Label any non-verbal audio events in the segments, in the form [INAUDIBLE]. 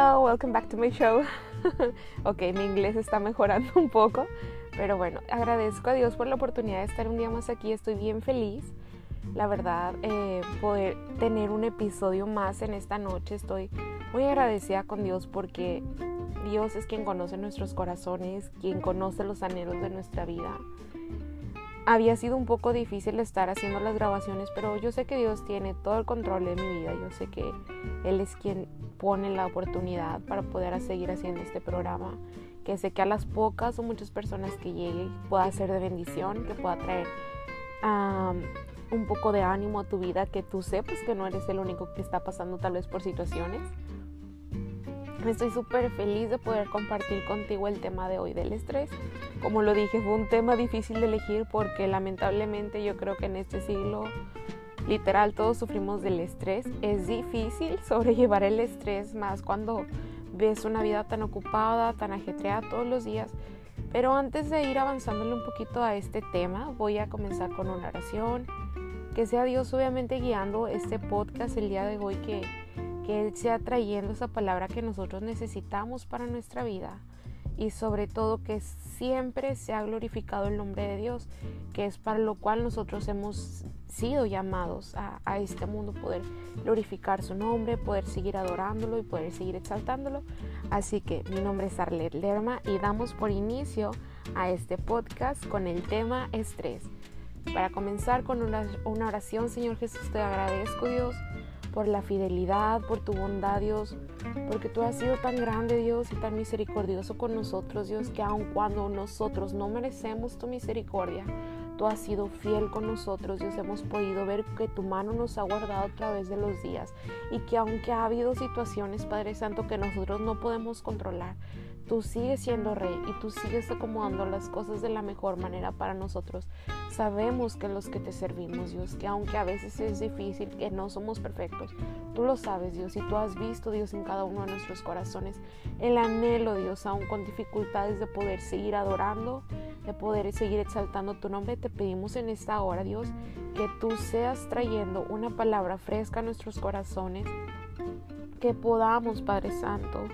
Hello, welcome back to my show. [LAUGHS] ok, mi inglés está mejorando un poco, pero bueno, agradezco a Dios por la oportunidad de estar un día más aquí. Estoy bien feliz. La verdad, eh, poder tener un episodio más en esta noche. Estoy muy agradecida con Dios porque Dios es quien conoce nuestros corazones, quien conoce los anhelos de nuestra vida había sido un poco difícil estar haciendo las grabaciones, pero yo sé que Dios tiene todo el control de mi vida. Yo sé que Él es quien pone la oportunidad para poder seguir haciendo este programa. Que sé que a las pocas o muchas personas que llegue pueda ser de bendición, que pueda traer un poco de ánimo a tu vida, que tú sepas que no eres el único que está pasando tal vez por situaciones Estoy súper feliz de poder compartir contigo el tema de hoy del estrés. Como lo dije, fue un tema difícil de elegir porque lamentablemente yo creo que en este siglo literal todos sufrimos del estrés. Es difícil [LAUGHS] sobrellevar el estrés más cuando ves una vida tan ocupada, tan ajetreada todos los días. Pero antes de ir avanzándole un poquito a este tema, voy a comenzar con una oración. Que sea Dios obviamente guiando este podcast el día de hoy que que Él sea trayendo esa palabra que nosotros necesitamos para nuestra vida y sobre todo que siempre sea glorificado el nombre de Dios, que es para lo cual nosotros hemos sido llamados a, a, este mundo, poder glorificar su nombre, poder seguir adorándolo y poder seguir exaltándolo. Así que mi nombre es Arlet Lerma y damos por inicio a este podcast con el tema estrés. Para comenzar con una, oración, Señor Jesús, te agradezco Dios por la fidelidad, por tu bondad, Dios, porque tú has sido tan grande, Dios, y tan misericordioso con nosotros, Dios, que aun cuando nosotros no merecemos tu misericordia, tú has sido fiel con nosotros, Dios, hemos podido ver que tu mano nos ha guardado a través de los días y que aunque ha habido situaciones, Padre Santo, que nosotros no podemos controlar, tú sigues siendo rey y tú sigues acomodando las cosas de la mejor manera para nosotros. Sabemos que los que te servimos, Dios, que aunque a veces es difícil, que no somos perfectos, tú lo sabes, Dios, y tú has visto, Dios, en cada uno de nuestros corazones el anhelo, Dios, aún con dificultades de poder seguir adorando, de poder seguir exaltando tu nombre. Te pedimos en esta hora, Dios, que tú seas trayendo una palabra fresca a nuestros corazones, que podamos, Padre Santo,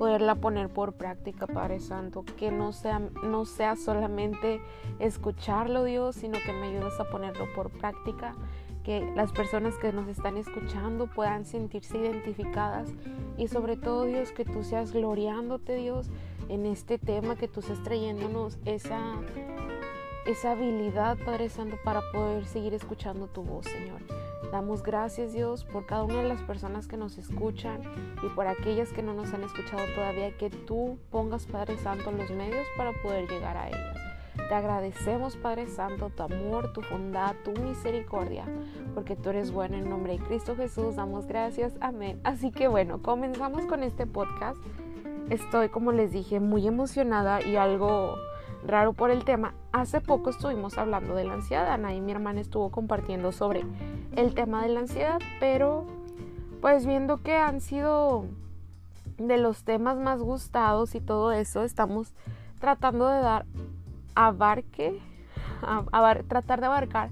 poderla poner por práctica, Padre Santo, que no sea, no sea solamente escucharlo, Dios, sino que me ayudes a ponerlo por práctica, que las personas que nos están escuchando puedan sentirse identificadas y sobre todo, Dios, que tú seas gloriándote, Dios, en este tema, que tú seas trayéndonos esa, esa habilidad, Padre Santo, para poder seguir escuchando tu voz, Señor. Damos gracias Dios por cada una de las personas que nos escuchan y por aquellas que no nos han escuchado todavía, que tú pongas Padre Santo los medios para poder llegar a ellas. Te agradecemos Padre Santo tu amor, tu bondad, tu misericordia, porque tú eres bueno en nombre de Cristo Jesús. Damos gracias. Amén. Así que bueno, comenzamos con este podcast. Estoy, como les dije, muy emocionada y algo raro por el tema. Hace poco estuvimos hablando de la ansiedad. Ana y mi hermana estuvo compartiendo sobre el tema de la ansiedad, pero pues viendo que han sido de los temas más gustados y todo eso, estamos tratando de dar abarque, tratar de abarcar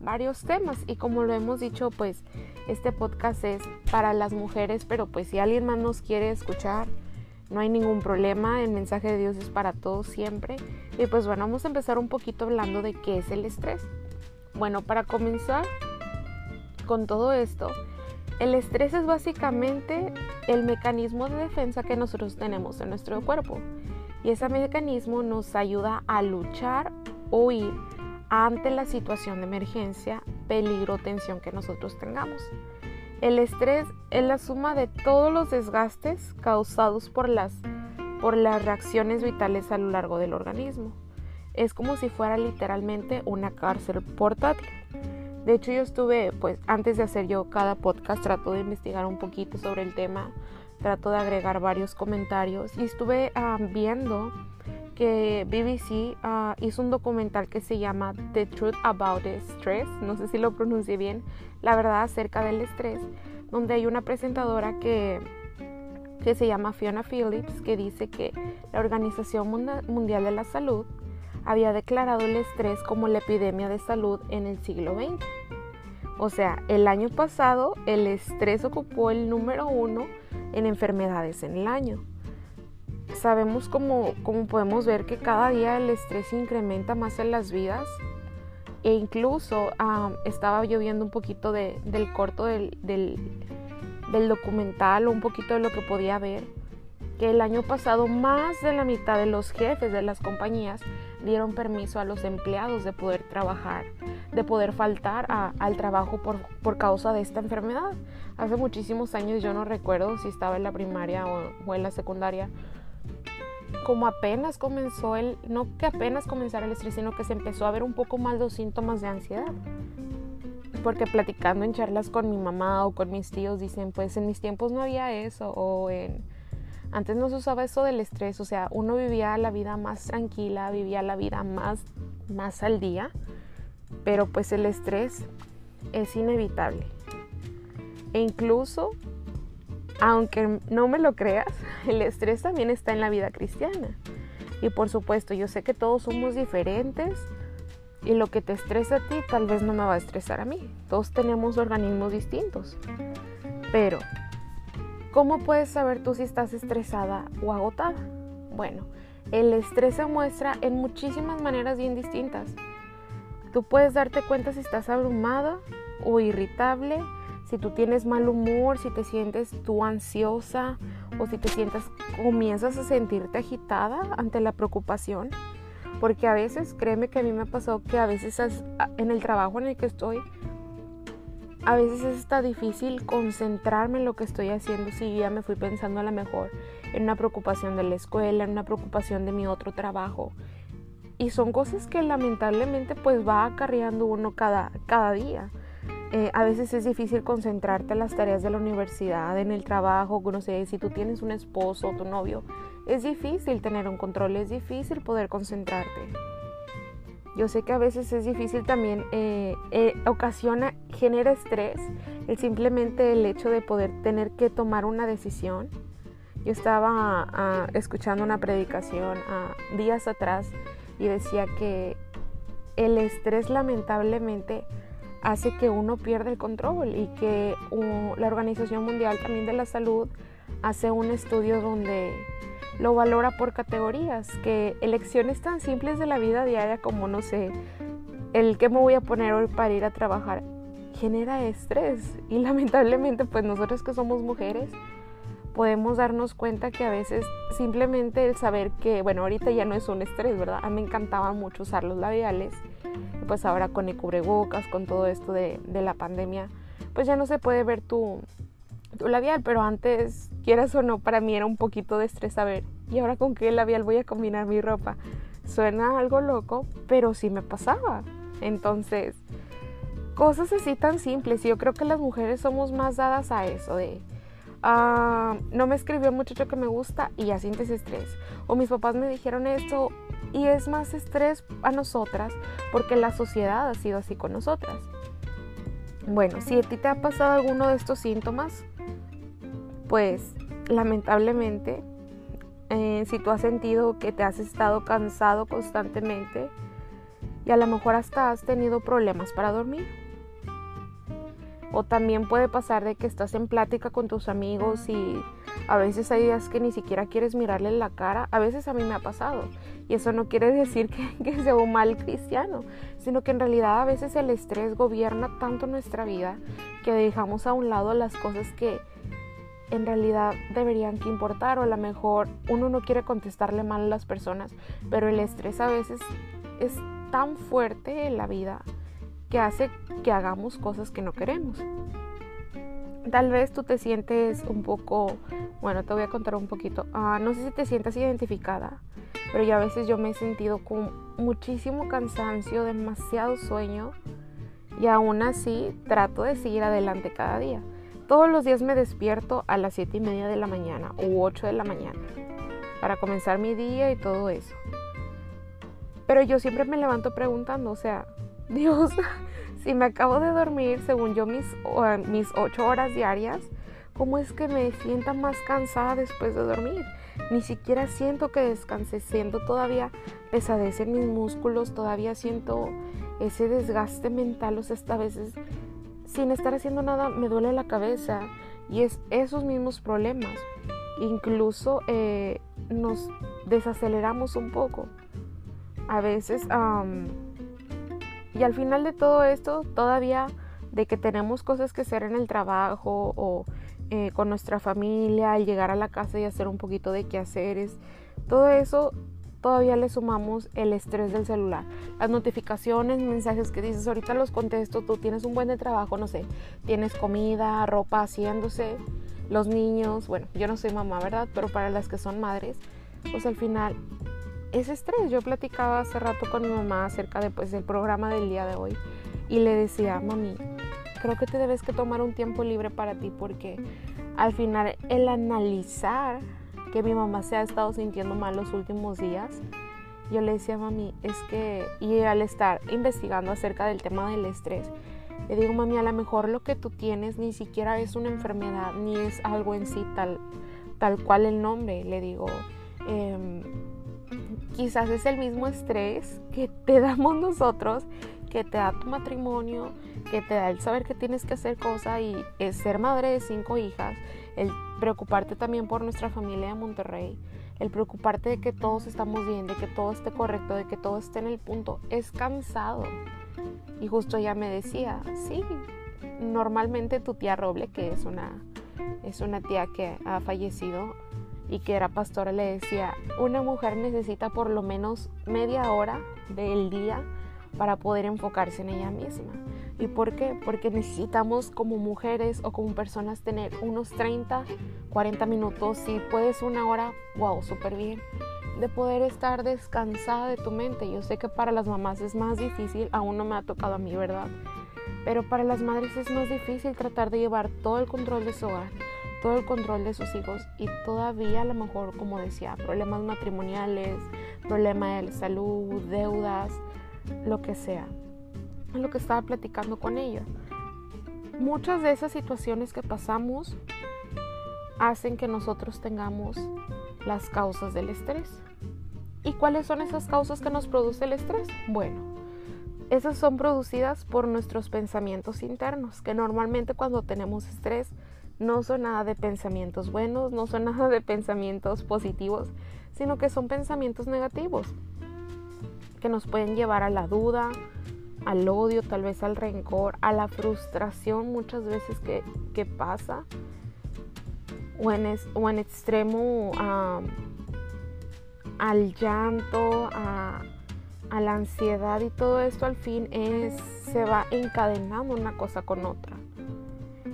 varios temas y como lo hemos dicho, pues este podcast es para las mujeres, pero pues si alguien más nos quiere escuchar, no hay ningún problema, el mensaje de Dios es para todos siempre. Y pues bueno, vamos a empezar un poquito hablando de qué es el estrés. Bueno, para comenzar con todo esto, el estrés es básicamente el mecanismo de defensa que nosotros tenemos en nuestro cuerpo. Y ese mecanismo nos ayuda a luchar o huir ante la situación de emergencia, peligro o tensión que nosotros tengamos. El estrés es la suma de todos los desgastes causados por las, por las reacciones vitales a lo largo del organismo. Es como si fuera literalmente una cárcel portátil. De hecho, yo estuve, pues antes de hacer yo cada podcast, trato de investigar un poquito sobre el tema, trato de agregar varios comentarios y estuve viendo que BBC ah, hizo un documental que se llama The Truth About Stress, no sé si lo pronuncié bien, la verdad acerca del estrés, donde hay una presentadora que, que se llama Fiona Phillips que dice que la Organización Mundial de la Salud había declarado el estrés como la epidemia de salud en el siglo XX. O sea, el año pasado el estrés ocupó el número uno en enfermedades en el año. Sabemos como, podemos ver que cada día el estrés incrementa más en las vidas e incluso estaba yo viendo un poquito del corto del, del, del documental o un poquito de lo que podía ver que el año pasado más de la mitad de los jefes de las compañías dieron permiso a los empleados de poder trabajar, de poder faltar al trabajo por, por, causa de esta enfermedad. Hace muchísimos años yo no recuerdo si estaba en la primaria o, en la secundaria, como apenas comenzó el, no que apenas comenzara el estrés, sino que se empezó a ver un poco más los síntomas de ansiedad. Porque platicando en charlas con mi mamá o con mis tíos dicen, pues en mis tiempos no había eso, o en antes no se usaba eso del estrés, o sea, uno vivía la vida más tranquila, vivía la vida más, más al día, pero pues el estrés es inevitable. E incluso, aunque no me lo creas, [LAUGHS] el estrés también está en la vida cristiana. Y por supuesto, yo sé que todos somos diferentes y lo que te estresa a ti tal vez no me va a estresar a mí. Todos tenemos organismos distintos. Pero ¿Cómo puedes saber tú si estás estresada o agotada? Bueno, el estrés se muestra en muchísimas maneras bien distintas. Tú puedes darte cuenta si estás abrumada o irritable, si tú tienes mal humor, si te sientes tú ansiosa o si te sientas, comienzas a sentirte agitada ante la preocupación. Porque a veces, créeme que a mí me ha pasado que a veces en el trabajo en el que estoy, a veces es está difícil concentrarme en lo que estoy haciendo si ya me fui pensando a lo mejor en una preocupación de la escuela, en una preocupación de mi otro trabajo. Y son cosas que lamentablemente pues va acarreando uno cada, cada día. Eh, a veces es difícil concentrarte en las tareas de la universidad, en el trabajo, no sé, si tú tienes un esposo o tu novio, es difícil tener un control, es difícil poder concentrarte. Yo sé que a veces es difícil también, eh, eh, ocasiona, genera estrés el simplemente el hecho de poder tener que tomar una decisión. Yo estaba ah, escuchando una predicación ah, días atrás y decía que el estrés lamentablemente hace que uno pierda el control y que la Organización Mundial también de la Salud hace un estudio donde lo valora por categorías, que elecciones tan simples de la vida diaria como, no sé, el que me voy a poner hoy para ir a trabajar, genera estrés. Y [LAUGHS] lamentablemente, pues nosotros que somos mujeres, podemos darnos cuenta que a veces simplemente el saber que, bueno, ahorita ya no es un estrés, ¿verdad? A mí me encantaba mucho usar los labiales, pues ahora con el cubrebocas, con todo esto de, de la pandemia, pues ya no se puede ver tu, tu labial, pero antes, quieras o no, para mí era un poquito de estrés saber, ¿y ahora con qué labial voy a combinar mi ropa? Suena algo loco, pero sí me pasaba. Entonces, cosas así tan simples, y yo creo que las mujeres somos más dadas a eso, de... Ah, no me escribió un muchacho que me gusta y ya sientes estrés. O mis papás me dijeron esto y es más estrés a nosotras porque la sociedad ha sido así con nosotras. Bueno, si a ti te ha pasado alguno de estos síntomas, pues lamentablemente, eh, si tú has sentido que te has estado cansado constantemente y a lo mejor hasta has tenido problemas para dormir. O también puede pasar de que estás en plática con tus amigos y a veces hay días que ni siquiera quieres mirarle la cara. A veces a mí me ha pasado. Y eso no quiere [LAUGHS] decir que, que sea un mal cristiano, sino que en realidad a veces el estrés gobierna tanto nuestra vida que dejamos a un lado las cosas que, en realidad deberían que importar o a lo mejor uno no quiere contestarle mal a las personas, pero el estrés a veces es tan fuerte en la vida que hace que hagamos cosas que no queremos. Tal vez tú te sientes un poco, bueno, te voy a contar un poquito, ah, no sé si te sientes identificada, pero ya a veces yo me he sentido con muchísimo cansancio, demasiado sueño y aún así trato de seguir adelante cada día. Todos los días me despierto a las 7 y media de la mañana u 8 de la mañana para comenzar mi día y todo eso. Pero yo siempre me levanto preguntando, o sea, [LAUGHS] Dios, si me acabo de dormir según yo mis, mis 8 horas diarias, ¿cómo es que me sienta más cansada después de dormir? Ni siquiera siento que descanse, siento todavía pesadez en mis músculos, todavía siento ese desgaste mental, o sea, hasta veces sin estar haciendo nada me duele la cabeza Y es esos mismos problemas. Incluso eh, nos desaceleramos un poco. A veces, y al final de todo esto, todavía de que tenemos cosas que hacer en el trabajo o eh, con nuestra familia, llegar a la casa y hacer un poquito de quehaceres, todo eso todavía le sumamos el estrés del celular. Las notificaciones, mensajes que dices, ahorita los contesto, tú tienes un buen trabajo, no sé, tienes comida, ropa haciéndose, los niños, bueno, yo no soy mamá, ¿verdad? Pero para las que son madres, pues al final es estrés. Yo platicaba hace rato con mi mamá acerca de, pues, del programa del día de hoy y le decía, mami, creo que te debes que tomar un tiempo libre para ti porque al final el analizar que mi mamá se ha estado sintiendo mal los últimos días, yo le decía a mami, es que, y al estar investigando acerca del tema del estrés, le digo, mami, a lo mejor lo que tú tienes ni siquiera es una enfermedad, ni es algo en sí tal, tal cual el nombre. Le digo, em, quizás es el mismo estrés que te damos nosotros, que te da tu matrimonio, que te da el saber que tienes que hacer cosas y es ser madre de cinco hijas, el preocuparte también por nuestra familia de Monterrey, el preocuparte de que todos estamos bien, de que todo esté correcto, de que todo esté en el punto, es cansado. Y justo ella me decía, sí, normalmente tu tía Roble, que es una, es una tía que ha fallecido y que era pastora, le decía, una mujer necesita por lo menos media hora del día para poder enfocarse en ella misma. ¿Y por qué? Porque necesitamos como mujeres o como personas tener unos 30, 40 minutos, si puedes una hora, wow, súper bien, de poder estar descansada de tu mente. Yo sé que para las mamás es más difícil, aún no me ha tocado a mí, ¿verdad? Pero para las madres es más difícil tratar de llevar todo el control de su hogar, todo el control de sus hijos y todavía a lo mejor, como decía, problemas matrimoniales, problemas de salud, deudas, lo que sea lo que estaba platicando con ella. Muchas de esas situaciones que pasamos hacen que nosotros tengamos las causas del estrés. ¿Y cuáles son esas causas que nos produce el estrés? Bueno, esas son producidas por nuestros pensamientos internos, que normalmente cuando tenemos estrés no son nada de pensamientos buenos, no son [LAUGHS] nada de pensamientos positivos, sino que son pensamientos negativos, que nos pueden llevar a la duda, al odio, tal vez al rencor, a la frustración muchas veces que, pasa, o en, extremo al llanto, a, la ansiedad y todo esto al fin se va encadenando una cosa con otra.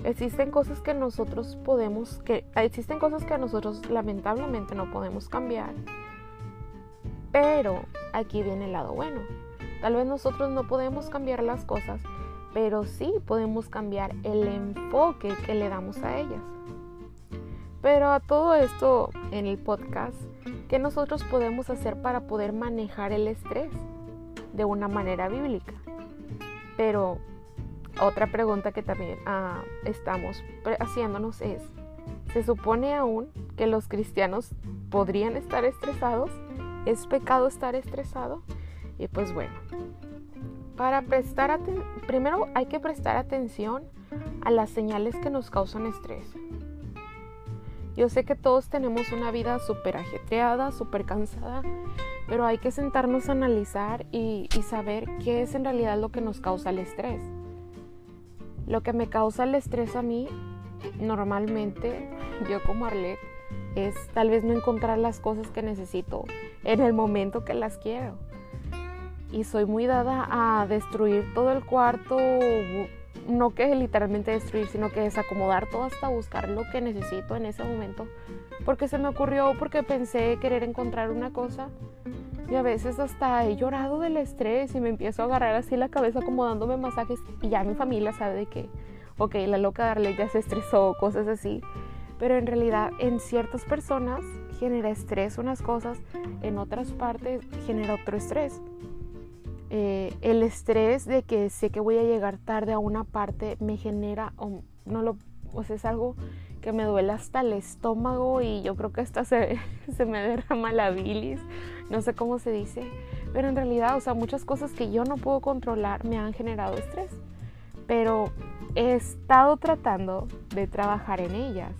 Existen cosas que nosotros podemos, que existen cosas que nosotros lamentablemente no podemos cambiar. Pero aquí viene el lado bueno Tal vez nosotros no podemos cambiar las cosas, pero sí podemos cambiar el enfoque que le damos a ellas. Pero a todo esto en el podcast, ¿qué nosotros podemos hacer para poder manejar el estrés de una manera bíblica? Pero otra pregunta que también ah, estamos haciéndonos es, ¿se supone aún que los cristianos podrían estar estresados? ¿Es pecado estar estresado? Y pues bueno, para prestar primero hay que prestar atención a las señales que nos causan estrés. Yo sé que todos tenemos una vida súper ajetreada, súper cansada, pero hay que sentarnos a analizar y, y, saber qué es en realidad lo que nos causa el estrés. Lo que me causa el estrés a mí, normalmente, yo como Arlet, es tal vez no encontrar las cosas que necesito en el momento que las quiero y soy muy dada a destruir todo el cuarto, no que literalmente destruir, sino que desacomodar todo hasta buscar lo que necesito en ese momento, porque se me ocurrió, porque pensé querer encontrar una cosa y a veces hasta he llorado del estrés y me empiezo a agarrar así la cabeza como dándome masajes y ya mi familia sabe de que, ok, la loca Darle ya se estresó, cosas así. Pero en realidad en ciertas personas genera estrés unas cosas, en otras partes genera otro estrés. Eh, el estrés de que sé que voy a llegar tarde a una parte me genera, o no lo, o sea, es algo que me duele hasta el estómago y yo creo que hasta se, [LAUGHS] se me derrama la bilis, no sé cómo se dice, pero en realidad, o sea, muchas cosas que yo no puedo controlar me han generado estrés, pero he estado tratando de trabajar en ellas.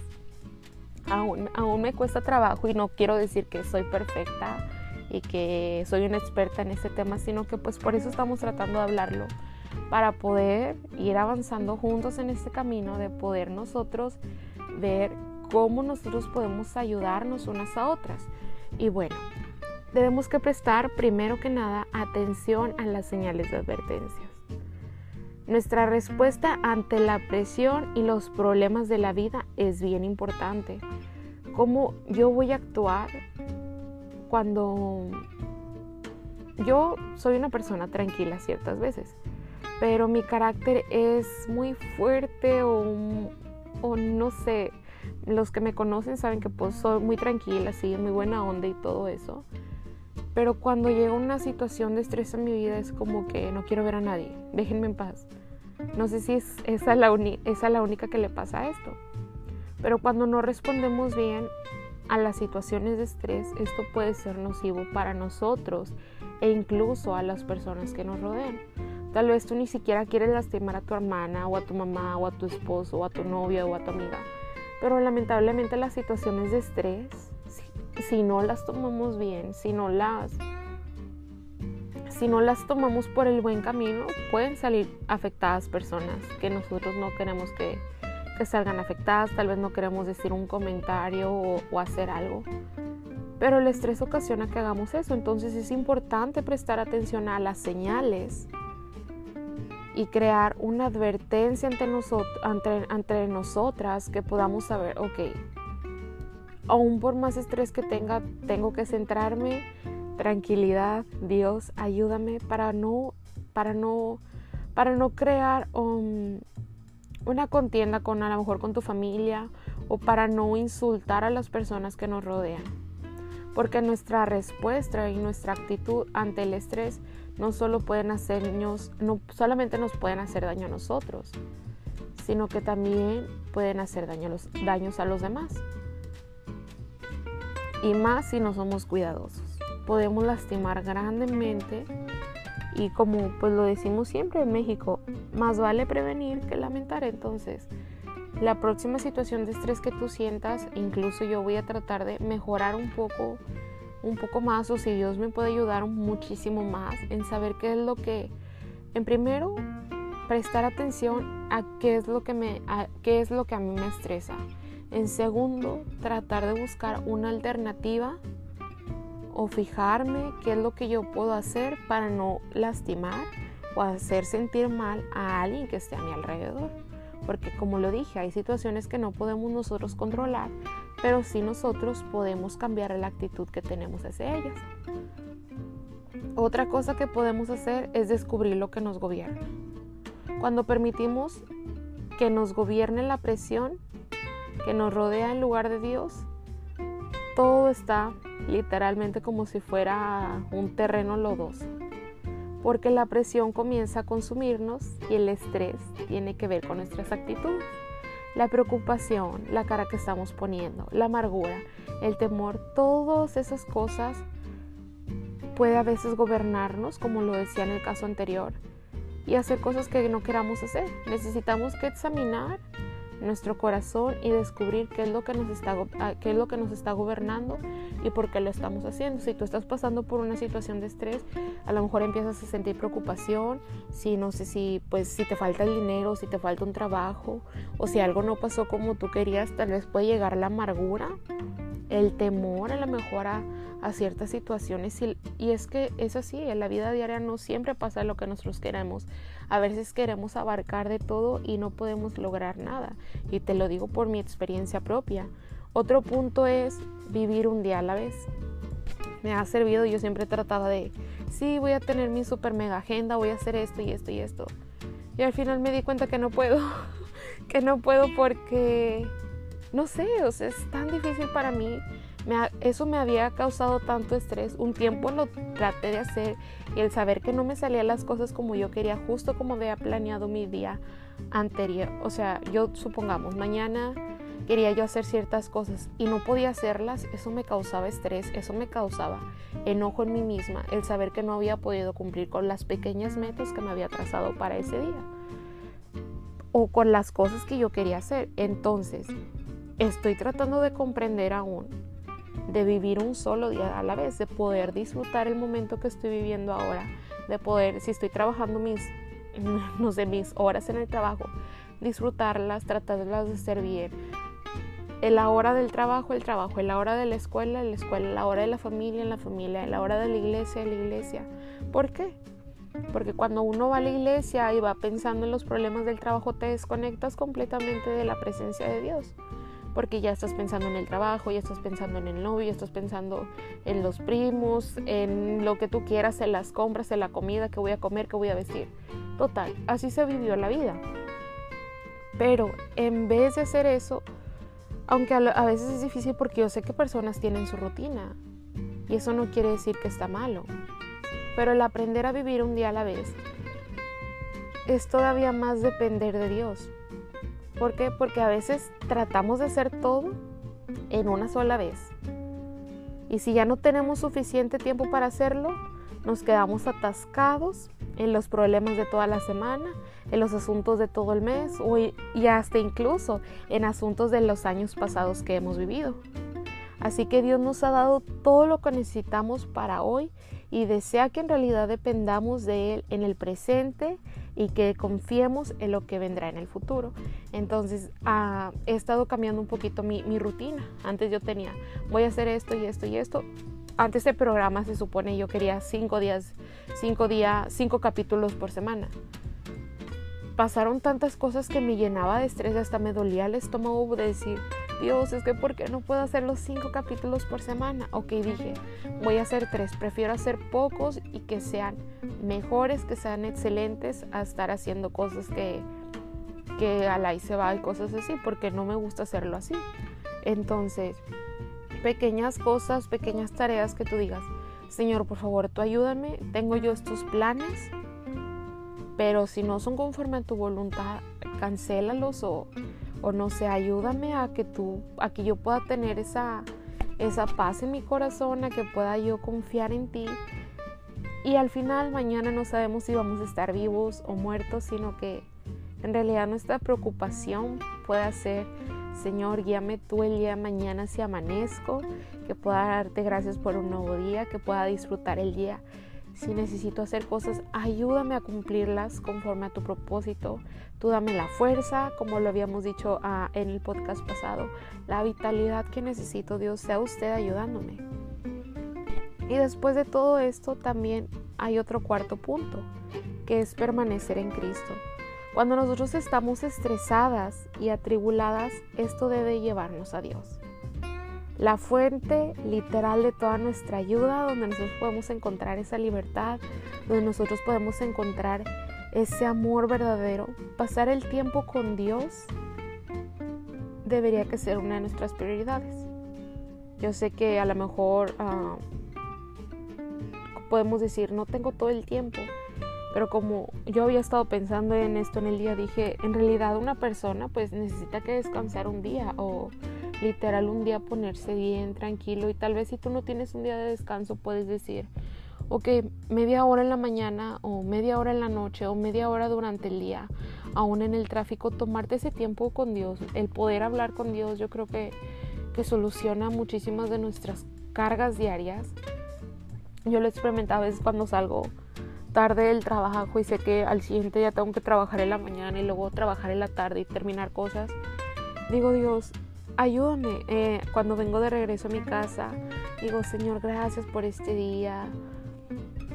Aún, me cuesta trabajo y no quiero decir que soy perfecta y que soy una experta en este tema, sino que pues por eso estamos tratando de hablarlo, para poder ir avanzando juntos en este camino de poder nosotros ver cómo nosotros podemos ayudarnos unas a otras. Y bueno, debemos que prestar primero que nada atención a las señales de advertencias. Nuestra respuesta ante la presión y los problemas de la vida es bien importante. ¿Cómo yo voy a actuar cuando yo soy una persona tranquila ciertas veces, pero mi carácter es muy fuerte o, o no sé, los que me conocen saben que pues soy muy tranquila, sí, muy buena onda y todo eso. Pero cuando llega una situación de estrés en mi vida es como que no quiero ver a nadie, déjenme en paz. No sé si es esa la, la única que le pasa a esto. Pero cuando no respondemos bien a las situaciones de estrés, esto puede ser nocivo para nosotros e incluso a las personas que nos rodean. Tal vez tú ni siquiera quieres lastimar a tu hermana o a tu mamá o a tu esposo o a tu novia o a tu amiga pero lamentablemente las situaciones de estrés, si, no las tomamos bien, si no las si no las tomamos por el buen camino, pueden salir afectadas personas que nosotros no queremos que, salgan afectadas, tal vez no queremos decir un comentario o, hacer algo. Pero el estrés ocasiona que hagamos eso, entonces es importante prestar atención a las señales y crear una advertencia ante, nosotras que podamos saber, ok, aún por más estrés que tenga, tengo que centrarme, tranquilidad, Dios, ayúdame para no, para no, para no crear um, una contienda con a lo mejor con tu familia o para no insultar a las personas que nos rodean. Porque nuestra respuesta y nuestra actitud ante el estrés no solo pueden hacer daños, no solamente nos pueden hacer daño a nosotros, sino que también pueden hacer daño los, daños a los demás. Y más si no somos cuidadosos. Podemos lastimar grandemente y como pues lo decimos siempre en México, más vale prevenir que lamentar. Entonces, la próxima situación de estrés que tú sientas, incluso yo voy a tratar de mejorar un poco un poco más o si Dios me puede ayudar muchísimo más en saber qué es lo que, en primero, prestar atención a qué es lo que, me, a, qué es lo que a mí me estresa. En segundo, tratar de buscar una alternativa o fijarme qué es lo que yo puedo hacer para no lastimar o hacer sentir mal a alguien que esté a mi alrededor. Porque como lo dije, hay situaciones que no podemos nosotros controlar, pero sí nosotros podemos cambiar la actitud que tenemos hacia ellas. Otra cosa que podemos hacer es descubrir lo que nos gobierna. Cuando permitimos que nos gobierne la presión que nos rodea en lugar de Dios, todo está literalmente como si fuera un terreno lodoso, porque la presión comienza a consumirnos y el estrés tiene que ver con nuestras actitudes la preocupación, la cara que estamos poniendo, la amargura, el temor, todas esas cosas puede a veces gobernarnos, como lo decía en el caso anterior, y hacer cosas que no queramos hacer. Necesitamos que examinar nuestro corazón y descubrir qué es lo que nos está ah, qué es lo que nos está gobernando y por qué lo estamos haciendo. Si tú estás pasando por una situación de estrés, a lo mejor empiezas a sentir preocupación, si no sé si pues si te falta el dinero, si te falta un trabajo o si algo no pasó como tú querías, tal vez puede llegar la amargura, el temor a lo mejor a, a ciertas situaciones y, y, es que es así, en la vida diaria no siempre pasa lo que nosotros queremos. A veces queremos abarcar de todo y no podemos lograr nada. Y te lo digo por mi experiencia propia. Otro punto es vivir un día a la vez. Me ha servido, yo siempre he tratado de, sí, voy a tener mi super mega agenda, voy a hacer esto y esto y esto. Y al final me di cuenta que no puedo, [LAUGHS] que no puedo porque, no sé, o sea, es tan difícil para mí eso me había causado tanto estrés. Un tiempo lo traté de hacer y el saber que no me salían las cosas como yo quería, justo como había planeado mi día anterior. O sea, yo supongamos, mañana quería yo hacer ciertas cosas y no podía hacerlas, eso me causaba estrés, eso me causaba enojo en mí misma, el saber que no había podido cumplir con las pequeñas metas que me había trazado para ese día. o con las cosas que yo quería hacer. Entonces, estoy tratando de comprender aún, de vivir un solo día a la vez, de poder disfrutar el momento que estoy viviendo ahora, de poder, si estoy trabajando mis, [LAUGHS] no sé, mis horas en el trabajo, disfrutarlas, tratarlas de hacer bien. En la hora del trabajo, el trabajo, en la hora de la escuela, la escuela, la hora de la familia, la familia, la hora de la iglesia, la iglesia. ¿Por qué? Porque cuando uno va a la iglesia y va pensando en los problemas del trabajo, te desconectas completamente de la presencia de Dios. Porque ya estás pensando en el trabajo, ya estás pensando en el novio, ya estás pensando en los primos, en lo que tú quieras, en las compras, en la comida que voy a comer, que voy a vestir. Total, así se vivió la vida. Pero en vez de hacer eso, aunque a veces es difícil porque yo sé que personas tienen su rutina y eso no quiere decir que está malo, pero el aprender a vivir un día a la vez es todavía más depender de Dios. ¿Por qué? Porque a veces tratamos de hacer todo en una sola vez. Y si ya no tenemos suficiente tiempo para hacerlo, nos quedamos atascados en los problemas de toda la semana, en los asuntos de todo el mes y hasta incluso en asuntos de los años pasados que hemos vivido. Así que Dios nos ha dado todo lo que necesitamos para hoy y desea que en realidad dependamos de Él en el presente y que confiemos en lo que vendrá en el futuro. Entonces ah, he estado cambiando un poquito mi, rutina. Antes yo tenía, voy a hacer esto y esto y esto antes de programa se supone yo quería cinco días, cinco días, cinco capítulos por semana. Pasaron tantas cosas que me llenaba de estrés, hasta me dolía el estómago de decir, Dios, es que ¿por qué no puedo hacer los cinco capítulos por semana? Ok, dije, voy a hacer tres, prefiero hacer pocos y que sean mejores, que sean excelentes, a estar haciendo cosas que, que a la y se va y cosas así, porque no me gusta hacerlo así. Entonces, pequeñas cosas, pequeñas tareas que tú digas, Señor, por favor, tú ayúdame, tengo yo estos planes, pero si no son conforme a tu voluntad, cancélalos o, o no sé, ayúdame a que tú, a que yo pueda tener esa, esa paz en mi corazón, a que pueda yo confiar en ti. Y al final mañana no sabemos si vamos a estar vivos o muertos, sino que en realidad nuestra preocupación puede ser Señor, guíame tú el día de mañana si amanezco, que pueda darte gracias por un nuevo día, que pueda disfrutar el día. Si necesito hacer cosas, ayúdame a cumplirlas conforme a tu propósito. Tú dame la fuerza, como lo habíamos dicho ah, en el podcast pasado, la vitalidad que necesito, Dios, sea usted ayudándome. Y después de todo esto también hay otro cuarto punto, que es permanecer en Cristo. Cuando nosotros estamos estresadas y atribuladas, esto debe llevarnos a Dios. La fuente literal de toda nuestra ayuda, donde nosotros podemos encontrar esa libertad, donde nosotros podemos encontrar ese amor verdadero, pasar el tiempo con Dios, debería que ser una de nuestras prioridades. Yo sé que a lo mejor ah, podemos decir, no tengo todo el tiempo, pero como yo había estado pensando en esto en el día, dije, en realidad una persona pues necesita que descansar un día o literal un día ponerse bien, tranquilo. Y tal vez si tú no tienes un día de descanso puedes decir, ok, media hora en la mañana o media hora en la noche o media hora durante el día, aún en el tráfico, tomarte ese tiempo con Dios, el poder hablar con Dios, yo creo que, que soluciona muchísimas de nuestras cargas diarias. Yo lo he experimentado a veces cuando salgo tarde del trabajo y sé que al siguiente día tengo que trabajar en la mañana y luego trabajar en la tarde y terminar cosas, digo Dios, ayúdame. Eh, cuando vengo de regreso a mi casa, digo Señor, gracias por este día.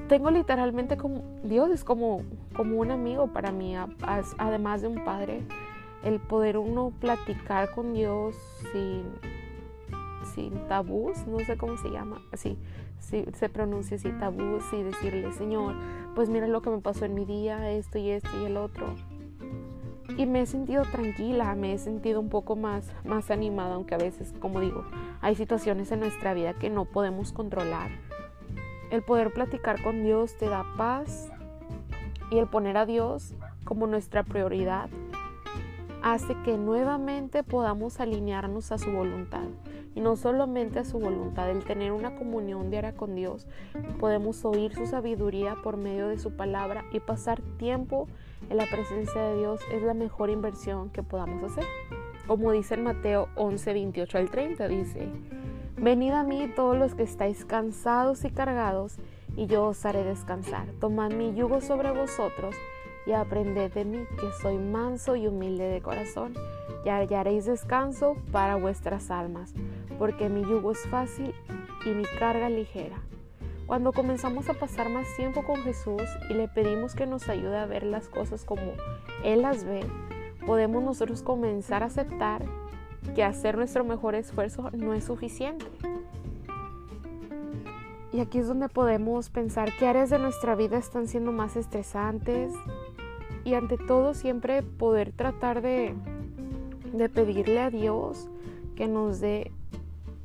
Tengo literalmente como, Dios es como, como un amigo para mí, además de un padre, el poder uno platicar con Dios sin, sin tabús, no sé cómo se llama, así, si se pronuncia así tabús y decirle, Señor, pues mira lo que me pasó en mi día, esto y esto y el otro. Y me he sentido tranquila, me he sentido un poco más, más animada, aunque a veces, como digo, hay situaciones en nuestra vida que no podemos controlar. El poder platicar con Dios te da paz y el poner a Dios como nuestra prioridad hace que nuevamente podamos alinearnos a su voluntad. Y no solamente a su voluntad, el tener una comunión diaria con Dios, podemos oír su sabiduría por medio de su palabra y pasar tiempo en la presencia de Dios es la mejor inversión que podamos hacer. Como dice en Mateo 11, 28 al 30, dice, Venid a mí todos los que estáis cansados y cargados, y yo os haré descansar. Tomad mi yugo sobre vosotros y aprended de mí, que soy manso y humilde de corazón, y hallaréis descanso para vuestras almas, porque mi yugo es fácil y mi carga ligera. Cuando comenzamos a pasar más tiempo con Jesús y le pedimos que nos ayude a ver las cosas como Él las ve, podemos nosotros comenzar a aceptar que hacer nuestro mejor esfuerzo no es suficiente. Y aquí es donde podemos pensar qué áreas de nuestra vida están siendo más estresantes y ante todo siempre poder tratar de, de pedirle a Dios que nos dé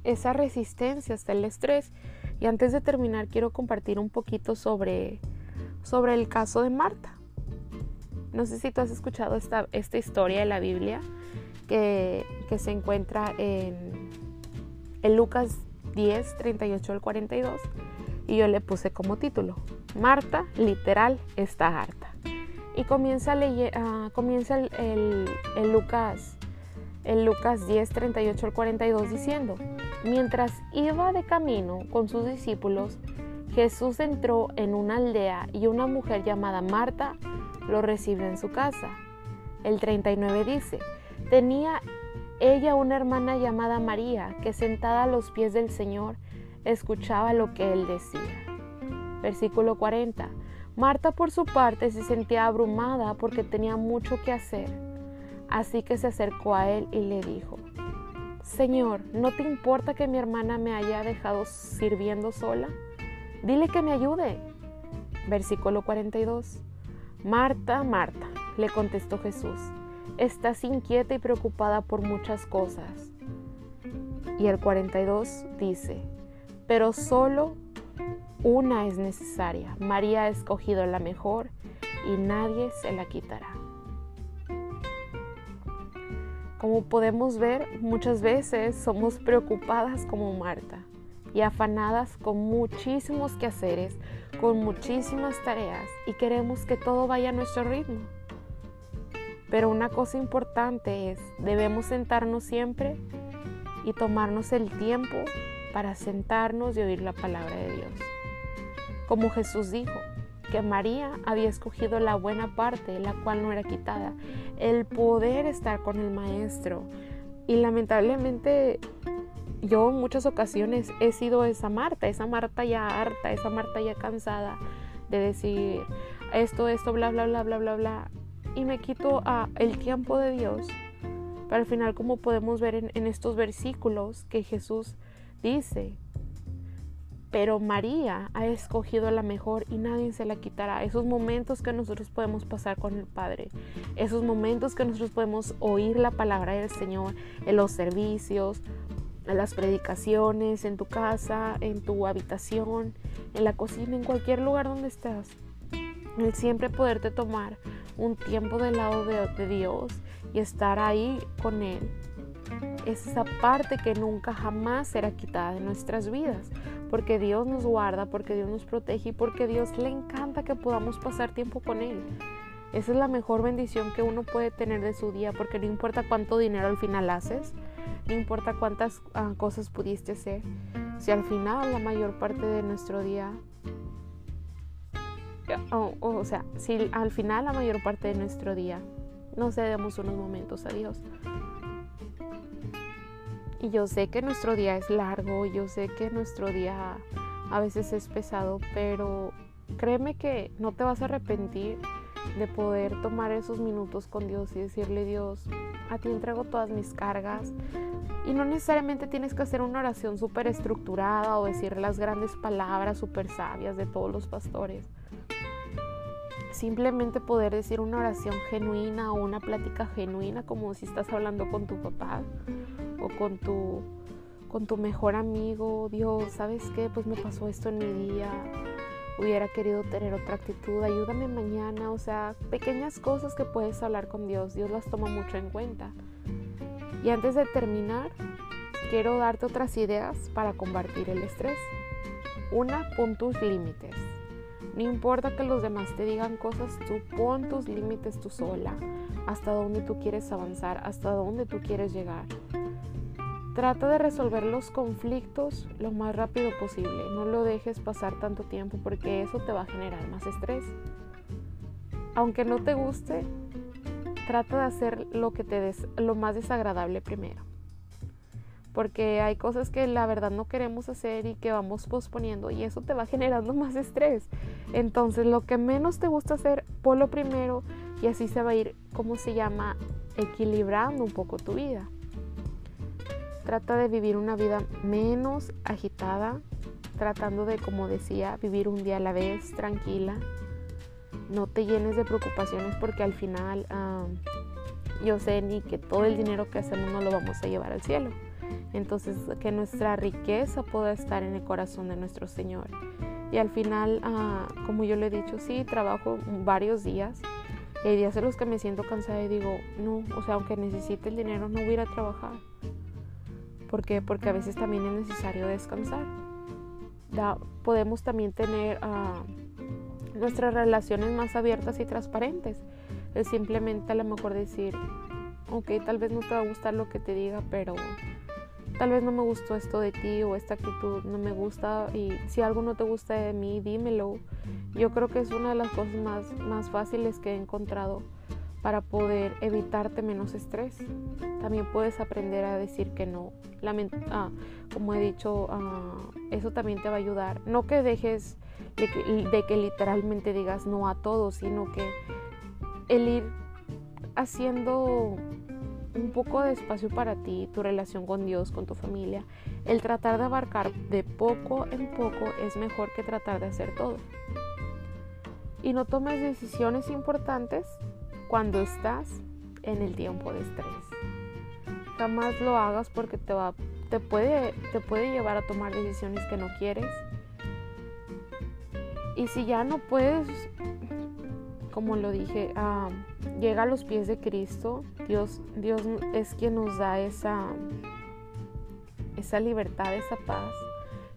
esa resistencia hasta el estrés y antes de terminar, quiero compartir un poquito sobre, sobre el caso de Marta. No sé si tú has escuchado esta, esta historia de la Biblia que, que se encuentra en, en, Lucas 10, 38 al 42. Y yo le puse como título, Marta literal está harta. Y comienza, a leer, comienza el, el, el Lucas en Lucas 10, 38 al 42 diciendo, mientras iba de camino con sus discípulos, Jesús entró en una aldea y una mujer llamada Marta lo recibió en su casa. El 39 dice, tenía ella una hermana llamada María que sentada a los pies del Señor escuchaba lo que él decía. Versículo 40. Marta por su parte se sentía abrumada porque tenía mucho que hacer Así que se acercó a él y le dijo, Señor, ¿no te importa que mi hermana me haya dejado sirviendo sola? Dile que me ayude. Versículo 42. Marta, Marta, le contestó Jesús, estás inquieta y preocupada por muchas cosas. Y el 42 dice, pero solo una es necesaria. María ha escogido la mejor y nadie se la quitará. Como podemos ver, muchas veces somos preocupadas como Marta y afanadas con muchísimos quehaceres, con muchísimas tareas y queremos que todo vaya a nuestro ritmo. Pero una cosa importante es, debemos sentarnos siempre y tomarnos el tiempo para sentarnos y oír la palabra de Dios. Como Jesús dijo, que María había escogido la buena parte, la cual no era quitada, el poder estar con el Maestro. Y lamentablemente yo en muchas ocasiones he sido esa Marta, esa Marta ya harta, esa Marta ya cansada de decir esto, esto, bla, bla, bla, bla, bla, bla. Y me quito a el tiempo de Dios. Pero al final, como podemos ver en, en estos versículos que Jesús dice, pero María ha escogido la mejor y nadie se la quitará. Esos momentos que nosotros podemos pasar con el Padre, esos momentos que nosotros podemos oír la palabra del Señor en los servicios, en las predicaciones, en tu casa, en tu habitación, en la cocina, en cualquier lugar donde estás. El siempre poderte tomar un tiempo del lado de, Dios y estar ahí con Él es esa parte que nunca jamás será quitada de nuestras vidas, porque Dios nos guarda, porque Dios nos protege y porque Dios le encanta que podamos pasar tiempo con Él. Esa es la mejor bendición que uno puede tener de su día, porque no importa cuánto dinero al final haces, no importa cuántas ah, cosas pudiste hacer, si al final la mayor parte de nuestro día, o sea, si al final la mayor parte de nuestro día no cedemos unos momentos a Dios, y yo sé que nuestro día es largo, yo sé que nuestro día a veces es pesado, pero créeme que no te vas a arrepentir de poder tomar esos minutos con Dios y decirle, Dios, a ti entrego todas mis cargas. Y no necesariamente tienes que hacer una oración súper estructurada o decir las grandes palabras súper sabias de todos los pastores. Simplemente poder decir una oración genuina o una plática genuina como si estás hablando con tu papá o con tu, con tu mejor amigo, Dios, ¿sabes qué? Pues me pasó esto en mi día, hubiera querido tener otra actitud, ayúdame mañana, o sea, pequeñas cosas que puedes hablar con Dios, Dios las toma mucho en cuenta. Y antes de terminar, quiero darte otras ideas para combatir el estrés. Una, pon tus límites. No importa que los demás te digan cosas, tú pon tus límites tú sola, hasta dónde tú quieres avanzar, hasta dónde tú quieres llegar. Trata de resolver los conflictos lo más rápido posible. No lo dejes pasar tanto tiempo porque eso te va a generar más estrés. Aunque no te guste, trata de hacer lo que te des lo más desagradable primero. Porque hay cosas que la verdad no queremos hacer y que vamos posponiendo y eso te va [LAUGHS] generando más estrés. Entonces, lo que menos te gusta hacer, ponlo primero y así se va a ir, como se llama, equilibrando un poco tu vida. Trata de vivir una vida menos agitada, tratando de, como decía, vivir un día a la vez, tranquila. No te llenes de preocupaciones porque al final yo sé ni que todo el dinero que hacemos no lo vamos a llevar al cielo. Entonces, que nuestra riqueza pueda estar en el corazón de nuestro Señor. Y al final, ah, como yo le he dicho, sí, trabajo varios días. Y hay días en los que me siento cansada y digo, no, o sea, aunque necesite el dinero, no voy a ir a trabajar. ¿Por qué? Porque a veces también es necesario descansar. podemos también tener ah, nuestras relaciones más abiertas y transparentes. Es simplemente a lo mejor decir, ok, tal vez no te va a gustar lo que te diga, pero tal vez no me gustó esto de ti o esta actitud no me gusta y si algo no te gusta de mí, dímelo. Yo creo que es una de las cosas más, más fáciles que he encontrado para poder evitarte menos estrés. También puedes aprender a decir que no. Ah, como he dicho, ah, eso también te va a ayudar. No que dejes de que, de que literalmente digas no a todo, sino que el ir haciendo un poco de espacio para ti, tu relación con Dios, con tu familia, el tratar de abarcar de poco en poco es mejor que tratar de hacer todo. Y no tomes decisiones importantes cuando estás en el tiempo de estrés. Jamás lo hagas porque te, va, te, puede, te puede llevar a tomar decisiones que no quieres. Y si ya no puedes, como lo dije, ah, llega a los pies de Cristo. Dios, Dios es quien nos da esa, esa libertad, esa paz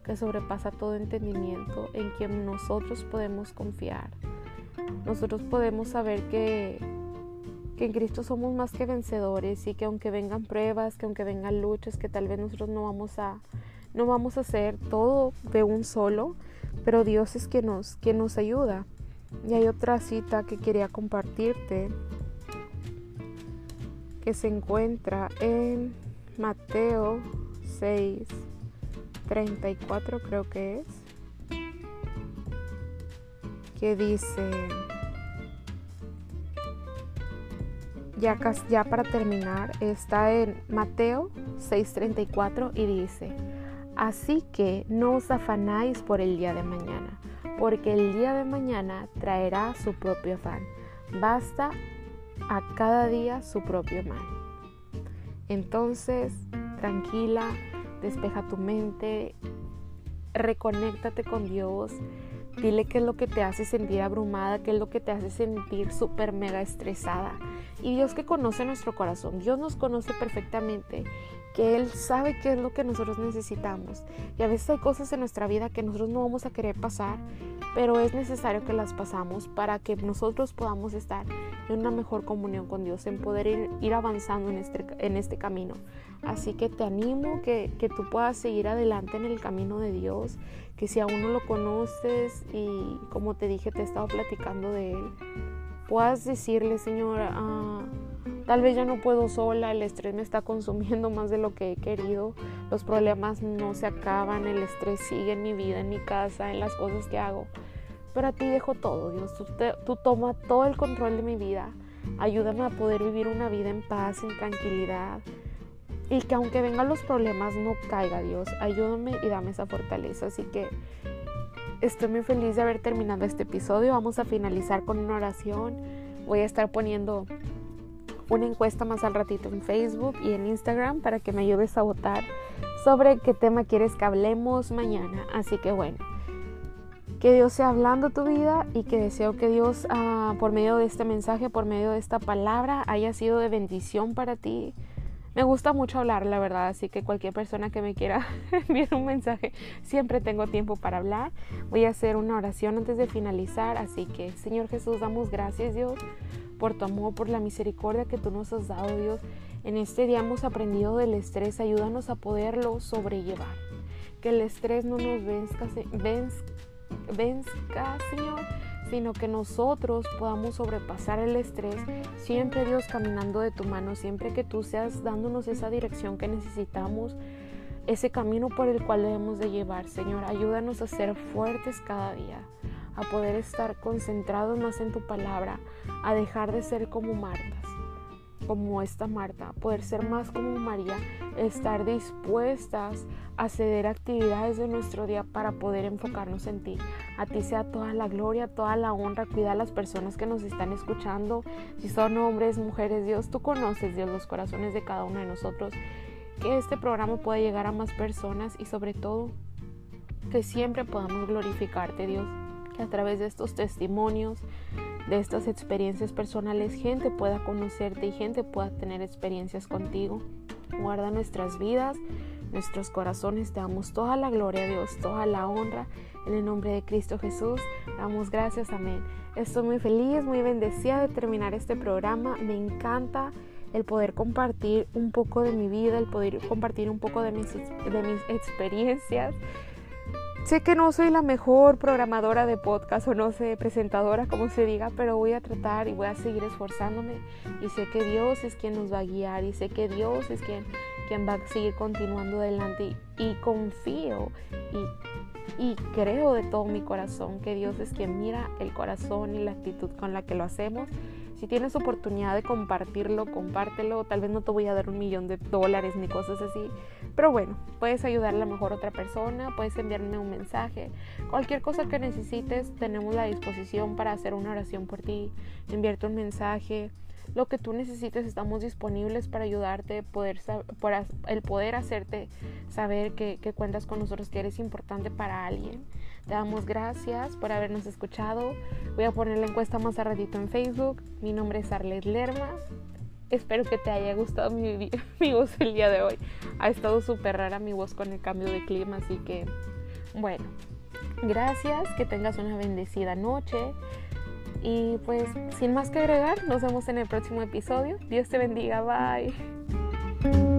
que sobrepasa todo entendimiento, en quien nosotros podemos confiar. Nosotros podemos saber que que en Cristo somos más que vencedores y que aunque vengan pruebas, que aunque vengan luchas, que tal vez nosotros no vamos a, no vamos a hacer todo de un solo, pero Dios es quien nos, quien nos ayuda. Y hay otra cita que quería compartirte que se encuentra en Mateo 6, 34 creo que es, que dice, ya, ya para terminar, está en Mateo 6:34 y dice, así que no os afanáis por el día de mañana, porque el día de mañana traerá su propio afán. Basta a cada día su propio mal. Entonces, tranquila, despeja tu mente, reconéctate con Dios, Dile qué es lo que te hace sentir abrumada, qué es lo que te hace sentir súper mega estresada. Y Dios que conoce nuestro corazón, Dios nos conoce perfectamente, que Él sabe qué es lo que nosotros necesitamos. Y a veces hay cosas en nuestra vida que nosotros no vamos a querer pasar, pero es necesario que las pasamos para que nosotros podamos estar en una mejor comunión con Dios, en poder ir, avanzando en este, en este camino. Así que te animo que, que tú puedas seguir adelante en el camino de Dios, que si aún no lo conoces y como te dije, te he estado platicando de Él, puedas decirle, Señor, ah, tal vez ya no puedo sola, el estrés me está consumiendo más de lo que he querido, los problemas no se acaban, el estrés sigue en mi vida, en mi casa, en las cosas que hago. Pero a ti dejo todo, Dios, tú, tú toma todo el control de mi vida. Ayúdame a poder vivir una vida en paz, en tranquilidad, y que aunque vengan los problemas no caiga Dios, ayúdame y dame esa fortaleza. Así que estoy muy feliz de haber terminado este episodio. Vamos a finalizar con una oración. Voy a estar poniendo una encuesta más al ratito en Facebook y en Instagram para que me ayudes a votar sobre qué tema quieres que hablemos mañana. Así que bueno, que Dios sea hablando tu vida y que deseo que Dios ah, por medio de este mensaje, por medio de esta palabra, haya sido de bendición para ti Me gusta mucho hablar, la verdad, así que cualquier persona que me quiera [LAUGHS] enviar un mensaje, siempre tengo tiempo para hablar. Voy a hacer una oración antes de finalizar, así que Señor Jesús, damos gracias Dios por tu amor, por la misericordia que tú nos has dado Dios. En este día hemos aprendido del estrés, ayúdanos a poderlo sobrellevar. Que el estrés no nos venzca, venzca Señor sino que nosotros podamos sobrepasar el estrés, siempre Dios caminando de tu mano, siempre que tú seas dándonos esa dirección que necesitamos, ese camino por el cual debemos de llevar. Señor, ayúdanos a ser fuertes cada día, a poder estar concentrados más en tu palabra, a dejar de ser como Martas como esta Marta, poder ser más como María, estar dispuestas a ceder actividades de nuestro día para poder enfocarnos en ti. A ti sea toda la gloria, toda la honra, cuida a las personas que nos están escuchando, si son hombres, mujeres, Dios, tú conoces, Dios, los corazones de cada uno de nosotros, que este programa pueda llegar a más personas y sobre todo que siempre podamos glorificarte, Dios, que a través de estos testimonios, de estas experiencias personales gente pueda conocerte y gente pueda tener experiencias contigo. Guarda nuestras vidas, nuestros corazones. Te damos toda la gloria, Dios, toda la honra. En el nombre de Cristo Jesús, damos gracias. Amén. Estoy muy feliz, muy bendecida de terminar este programa. Me encanta el poder compartir un poco de mi vida, el poder compartir un poco de mis, de mis experiencias. Sé que no soy la mejor programadora de podcast o no sé, presentadora, como se diga, pero voy a tratar y voy a seguir esforzándome. Y sé que Dios es quien nos va a guiar y sé que Dios es quien, quien va a seguir continuando adelante. Y, confío y, y creo de todo mi corazón que Dios es quien mira el corazón y la actitud con la que lo hacemos si tienes oportunidad de compartirlo, compártelo. Tal vez no te voy a dar un millón de dólares ni cosas así. Pero bueno, puedes ayudar a la mejor otra persona, puedes enviarme un mensaje. Cualquier cosa que necesites, tenemos la disposición para hacer una oración por ti, enviarte un mensaje. Lo que tú necesites, estamos disponibles para ayudarte, poder, para el poder hacerte saber que, que cuentas con nosotros, que eres importante para alguien. Te damos gracias por habernos escuchado. Voy a poner la encuesta más a ratito en Facebook. Mi nombre es Arlet Lerma. Espero que te haya gustado mi, [LAUGHS] mi voz el día de hoy. Ha estado súper rara mi voz con el cambio de clima, así que bueno, gracias, que tengas una bendecida noche. Y pues sin más que agregar, nos vemos en el próximo episodio. Dios te bendiga, bye.